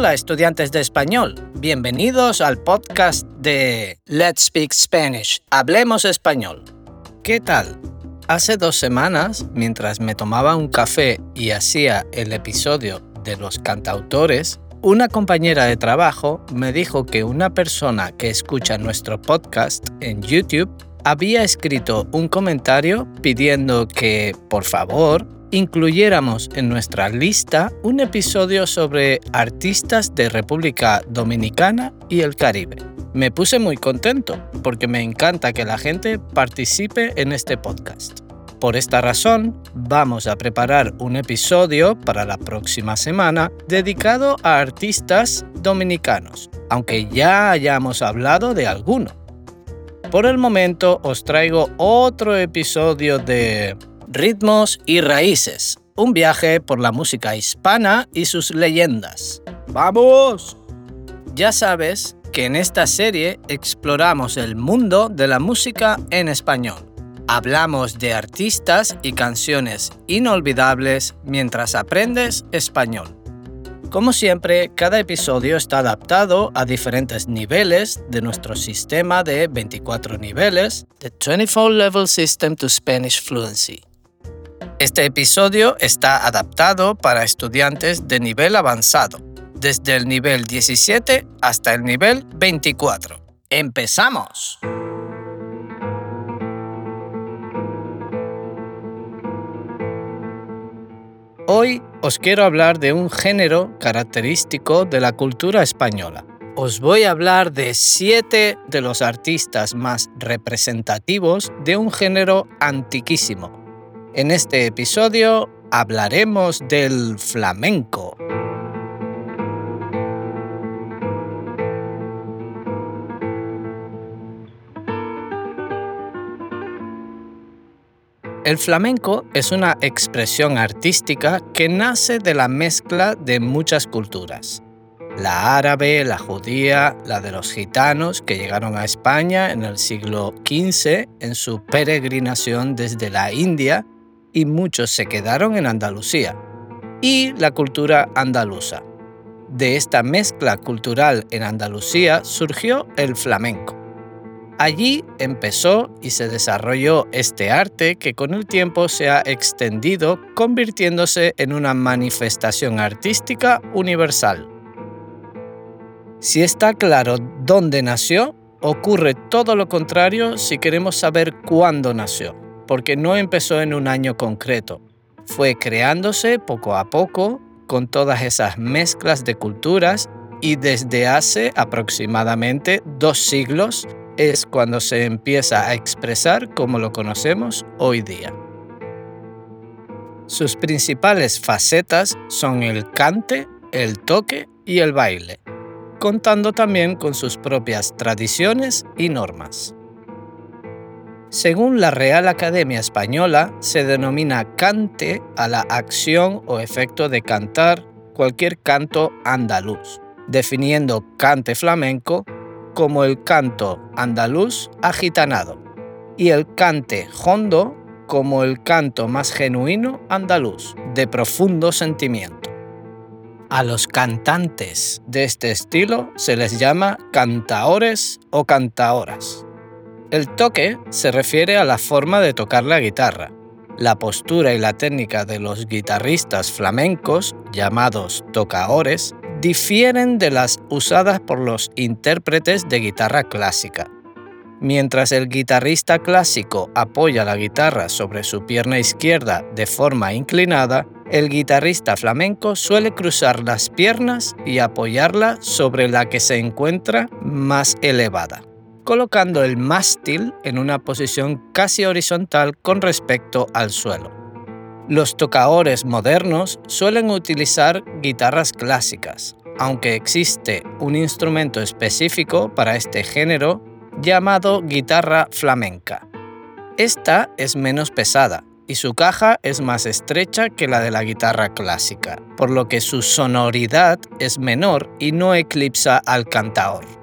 Hola estudiantes de español, bienvenidos al podcast de Let's Speak Spanish, Hablemos Español. ¿Qué tal? Hace dos semanas, mientras me tomaba un café y hacía el episodio de los cantautores, una compañera de trabajo me dijo que una persona que escucha nuestro podcast en YouTube había escrito un comentario pidiendo que, por favor, incluyéramos en nuestra lista un episodio sobre artistas de República Dominicana y el Caribe. Me puse muy contento porque me encanta que la gente participe en este podcast. Por esta razón, vamos a preparar un episodio para la próxima semana dedicado a artistas dominicanos, aunque ya hayamos hablado de alguno. Por el momento os traigo otro episodio de Ritmos y Raíces, un viaje por la música hispana y sus leyendas. ¡Vamos! Ya sabes que en esta serie exploramos el mundo de la música en español. Hablamos de artistas y canciones inolvidables mientras aprendes español. Como siempre, cada episodio está adaptado a diferentes niveles de nuestro sistema de 24 niveles, The 24 Level System to Spanish Fluency. Este episodio está adaptado para estudiantes de nivel avanzado, desde el nivel 17 hasta el nivel 24. ¡Empezamos! Hoy os quiero hablar de un género característico de la cultura española. Os voy a hablar de siete de los artistas más representativos de un género antiquísimo, en este episodio hablaremos del flamenco. El flamenco es una expresión artística que nace de la mezcla de muchas culturas. La árabe, la judía, la de los gitanos que llegaron a España en el siglo XV en su peregrinación desde la India y muchos se quedaron en Andalucía, y la cultura andaluza. De esta mezcla cultural en Andalucía surgió el flamenco. Allí empezó y se desarrolló este arte que con el tiempo se ha extendido convirtiéndose en una manifestación artística universal. Si está claro dónde nació, ocurre todo lo contrario si queremos saber cuándo nació porque no empezó en un año concreto. Fue creándose poco a poco con todas esas mezclas de culturas y desde hace aproximadamente dos siglos es cuando se empieza a expresar como lo conocemos hoy día. Sus principales facetas son el cante, el toque y el baile, contando también con sus propias tradiciones y normas. Según la Real Academia Española, se denomina cante a la acción o efecto de cantar cualquier canto andaluz, definiendo cante flamenco como el canto andaluz agitanado y el cante hondo como el canto más genuino andaluz, de profundo sentimiento. A los cantantes de este estilo se les llama cantaores o cantaoras. El toque se refiere a la forma de tocar la guitarra. La postura y la técnica de los guitarristas flamencos, llamados tocaores, difieren de las usadas por los intérpretes de guitarra clásica. Mientras el guitarrista clásico apoya la guitarra sobre su pierna izquierda de forma inclinada, el guitarrista flamenco suele cruzar las piernas y apoyarla sobre la que se encuentra más elevada colocando el mástil en una posición casi horizontal con respecto al suelo. Los tocadores modernos suelen utilizar guitarras clásicas, aunque existe un instrumento específico para este género llamado guitarra flamenca. Esta es menos pesada y su caja es más estrecha que la de la guitarra clásica, por lo que su sonoridad es menor y no eclipsa al cantaor.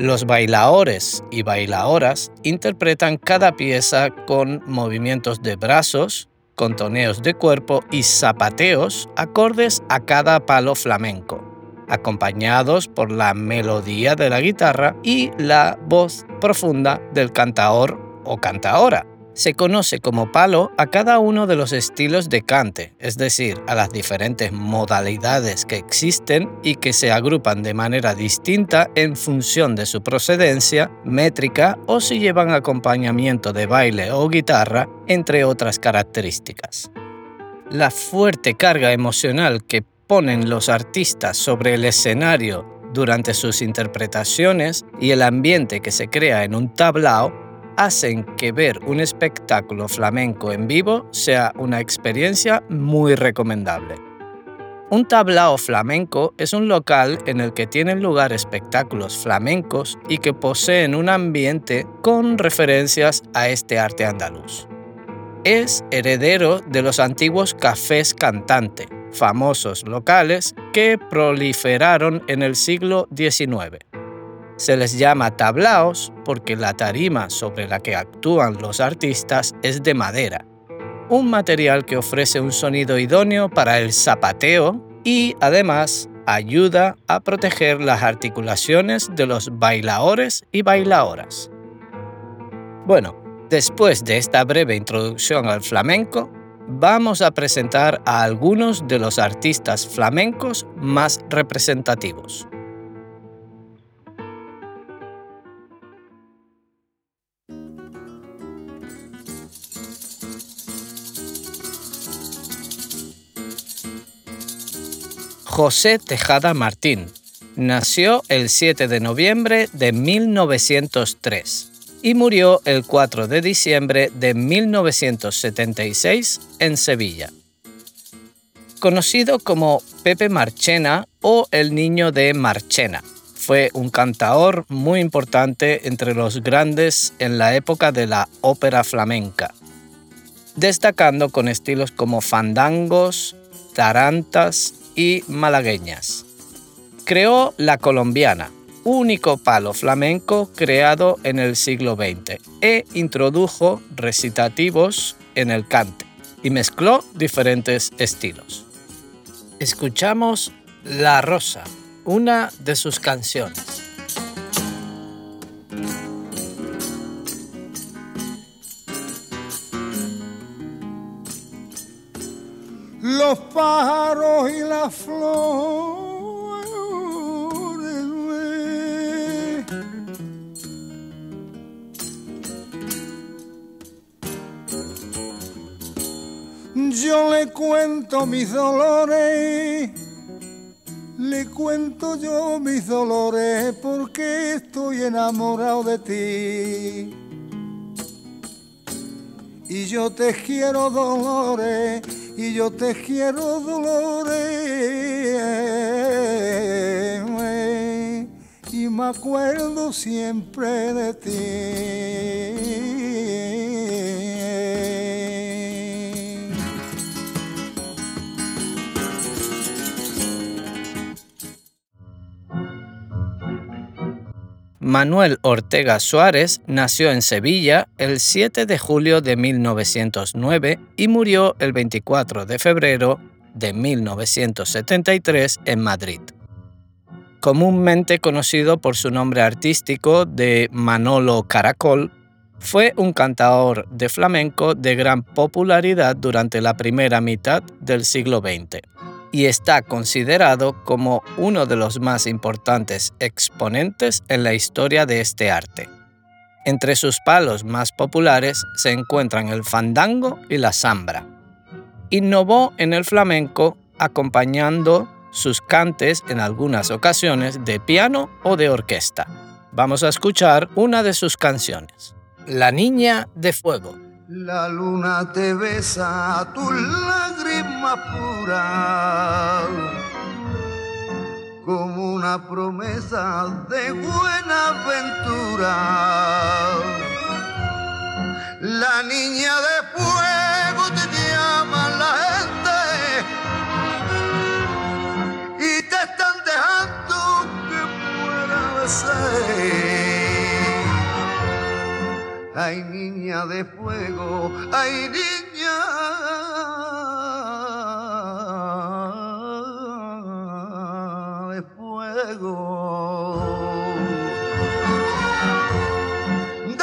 Los bailaores y bailaoras interpretan cada pieza con movimientos de brazos, contoneos de cuerpo y zapateos acordes a cada palo flamenco, acompañados por la melodía de la guitarra y la voz profunda del cantaor o cantaora. Se conoce como palo a cada uno de los estilos de cante, es decir, a las diferentes modalidades que existen y que se agrupan de manera distinta en función de su procedencia, métrica o si llevan acompañamiento de baile o guitarra, entre otras características. La fuerte carga emocional que ponen los artistas sobre el escenario durante sus interpretaciones y el ambiente que se crea en un tablao hacen que ver un espectáculo flamenco en vivo sea una experiencia muy recomendable. Un tablao flamenco es un local en el que tienen lugar espectáculos flamencos y que poseen un ambiente con referencias a este arte andaluz. Es heredero de los antiguos cafés cantante, famosos locales que proliferaron en el siglo XIX. Se les llama tablaos porque la tarima sobre la que actúan los artistas es de madera, un material que ofrece un sonido idóneo para el zapateo y además ayuda a proteger las articulaciones de los bailadores y bailadoras. Bueno, después de esta breve introducción al flamenco, vamos a presentar a algunos de los artistas flamencos más representativos. José Tejada Martín. Nació el 7 de noviembre de 1903 y murió el 4 de diciembre de 1976 en Sevilla. Conocido como Pepe Marchena o el Niño de Marchena, fue un cantaor muy importante entre los grandes en la época de la ópera flamenca, destacando con estilos como fandangos, tarantas y malagueñas. Creó la colombiana, único palo flamenco creado en el siglo XX, e introdujo recitativos en el cante y mezcló diferentes estilos. Escuchamos La Rosa, una de sus canciones. Los pájaros y las flores. Yo le cuento mis dolores, le cuento yo mis dolores porque estoy enamorado de ti. Y yo te quiero dolores y yo te quiero dolores y me acuerdo siempre de ti. Manuel Ortega Suárez nació en Sevilla el 7 de julio de 1909 y murió el 24 de febrero de 1973 en Madrid. Comúnmente conocido por su nombre artístico de Manolo Caracol, fue un cantador de flamenco de gran popularidad durante la primera mitad del siglo XX y está considerado como uno de los más importantes exponentes en la historia de este arte. Entre sus palos más populares se encuentran el fandango y la zambra. Innovó en el flamenco acompañando sus cantes en algunas ocasiones de piano o de orquesta. Vamos a escuchar una de sus canciones, La Niña de Fuego. La luna te besa, tu lágrima pura, como una promesa de buena aventura. La niña de ay niña de fuego, ay niña de fuego.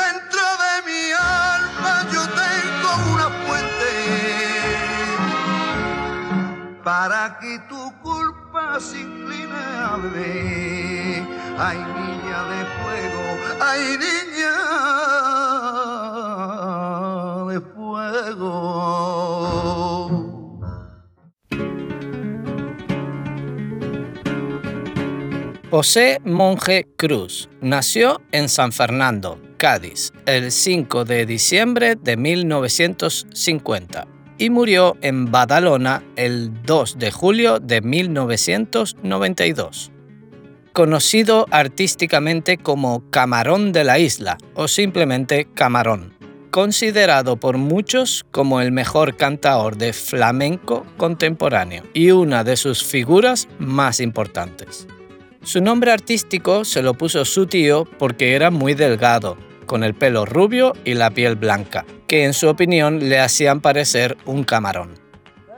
Dentro de mi alma yo tengo una fuente para que tu culpa se incline a beber. Ay niña de fuego, ay niña de fuego. José Monje Cruz nació en San Fernando, Cádiz, el 5 de diciembre de 1950 y murió en Badalona el 2 de julio de 1992. Conocido artísticamente como Camarón de la Isla o simplemente Camarón, considerado por muchos como el mejor cantador de flamenco contemporáneo y una de sus figuras más importantes. Su nombre artístico se lo puso su tío porque era muy delgado, con el pelo rubio y la piel blanca, que en su opinión le hacían parecer un camarón.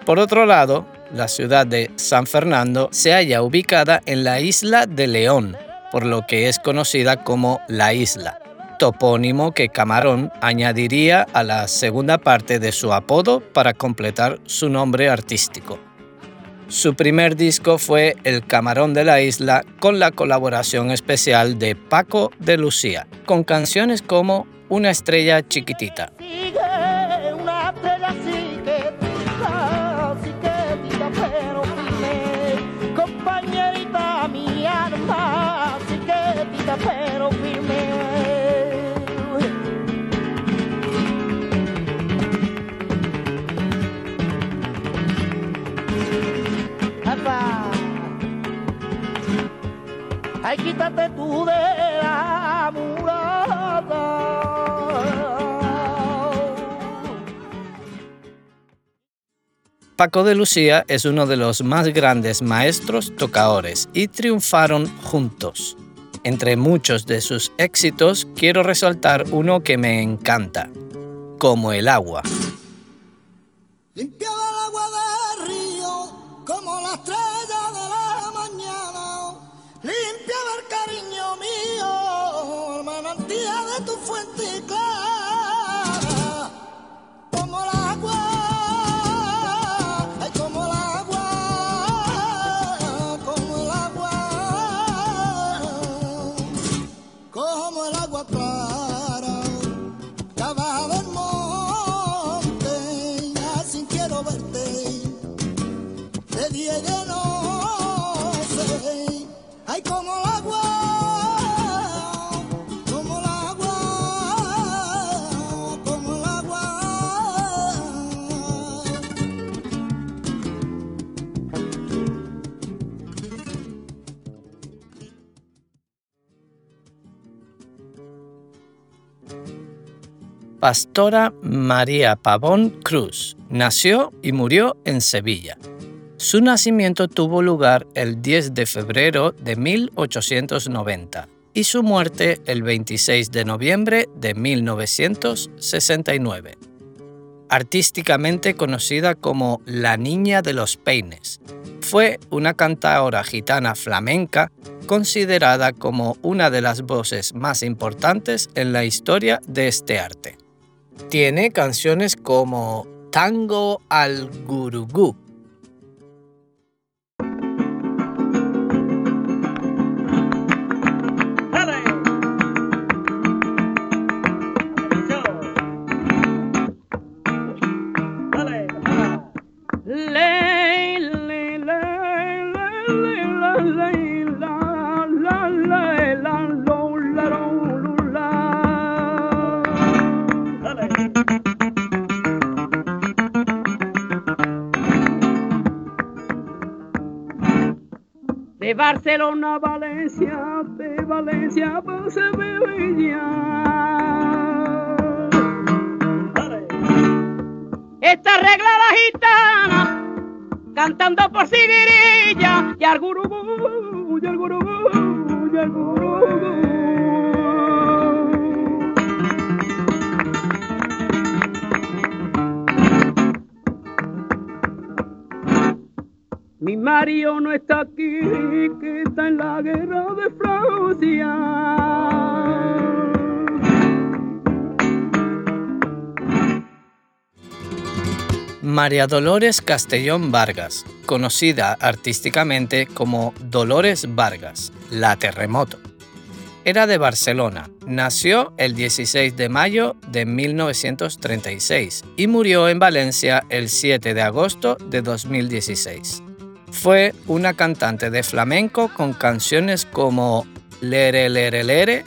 Por otro lado, la ciudad de San Fernando se halla ubicada en la isla de León, por lo que es conocida como La Isla, topónimo que Camarón añadiría a la segunda parte de su apodo para completar su nombre artístico. Su primer disco fue El Camarón de la Isla con la colaboración especial de Paco de Lucía, con canciones como Una estrella chiquitita. Ay, quítate tú de la. Paco de Lucía es uno de los más grandes maestros tocadores y triunfaron juntos. Entre muchos de sus éxitos quiero resaltar uno que me encanta, como el agua. Limpiaba el agua del río como la estrella Pastora María Pavón Cruz nació y murió en Sevilla. Su nacimiento tuvo lugar el 10 de febrero de 1890 y su muerte el 26 de noviembre de 1969. Artísticamente conocida como la Niña de los Peines, fue una cantadora gitana flamenca considerada como una de las voces más importantes en la historia de este arte. Tiene canciones como Tango al Gurugú, De Barcelona a Valencia, de Valencia a Sevilla. Esta regla la gitana, cantando por Sibirilla, y al Mi marido no está aquí, que está en la guerra de Francia. María Dolores Castellón Vargas, conocida artísticamente como Dolores Vargas, la terremoto. Era de Barcelona, nació el 16 de mayo de 1936 y murió en Valencia el 7 de agosto de 2016. Fue una cantante de flamenco con canciones como Lere Lere Lere,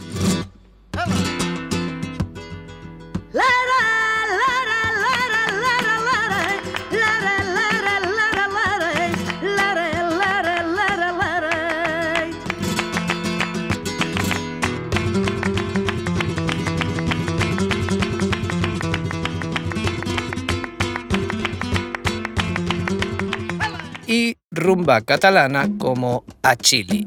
rumba catalana como A Chile.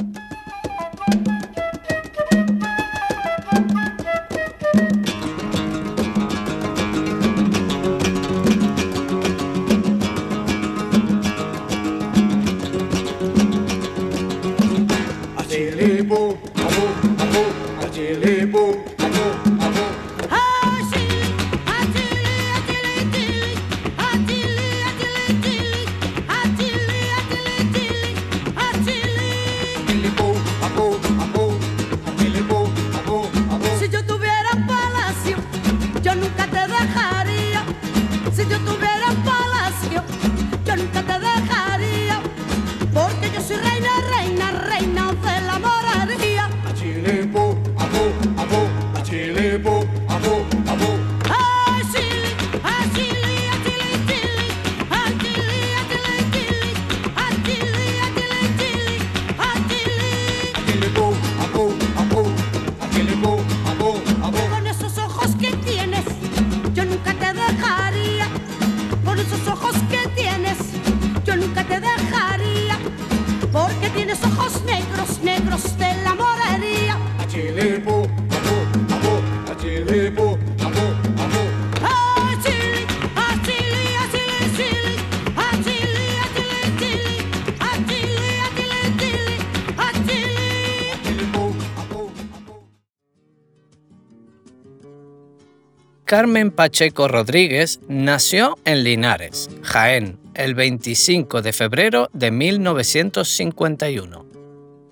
Carmen Pacheco Rodríguez nació en Linares, Jaén, el 25 de febrero de 1951.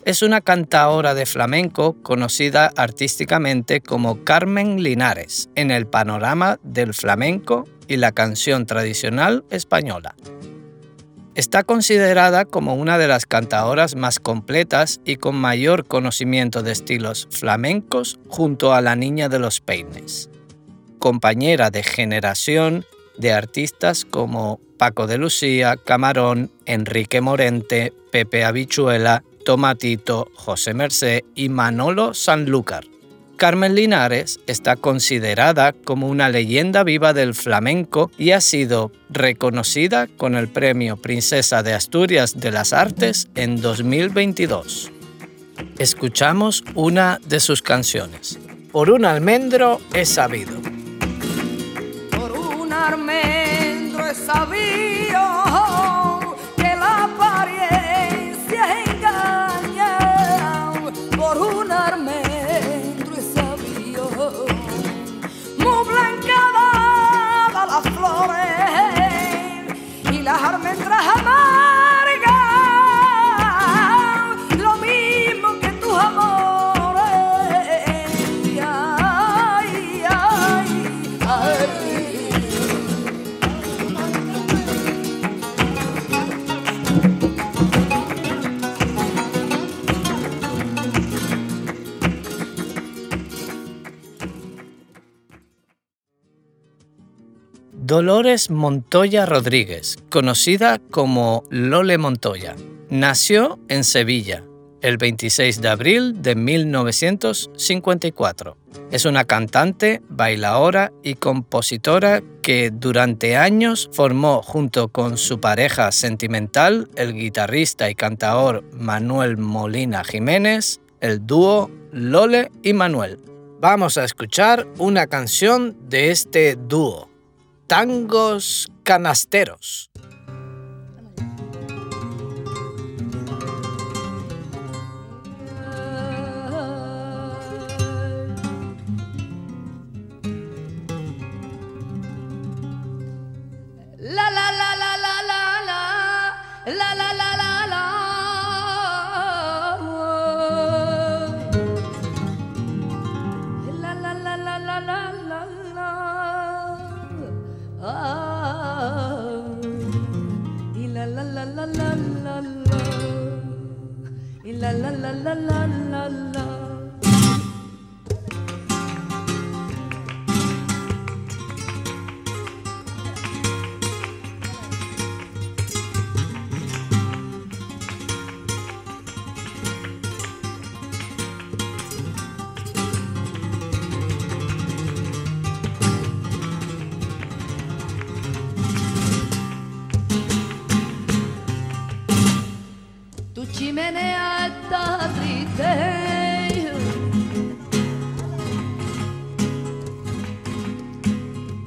Es una cantaora de flamenco conocida artísticamente como Carmen Linares en el panorama del flamenco y la canción tradicional española. Está considerada como una de las cantaoras más completas y con mayor conocimiento de estilos flamencos junto a la Niña de los Peines compañera de generación de artistas como Paco de Lucía, Camarón, Enrique Morente, Pepe Habichuela, Tomatito, José Mercé y Manolo Sanlúcar. Carmen Linares está considerada como una leyenda viva del flamenco y ha sido reconocida con el premio Princesa de Asturias de las Artes en 2022. Escuchamos una de sus canciones. Por un almendro he sabido. Almendro he sabido Dolores Montoya Rodríguez, conocida como Lole Montoya, nació en Sevilla el 26 de abril de 1954. Es una cantante, bailaora y compositora que durante años formó junto con su pareja sentimental, el guitarrista y cantaor Manuel Molina Jiménez, el dúo Lole y Manuel. Vamos a escuchar una canción de este dúo, Tangos Canasteros. Chimenea está triste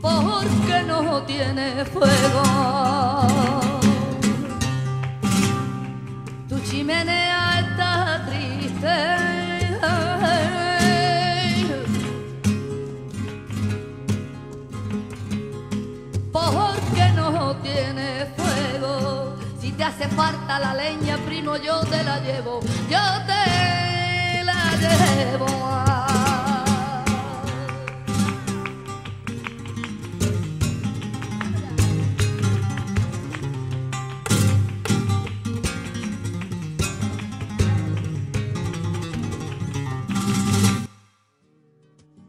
porque no tiene fuego. Tu chimenea está triste porque no tiene fuego. Si te hace falta la leña, primo, yo te la llevo, yo te la llevo.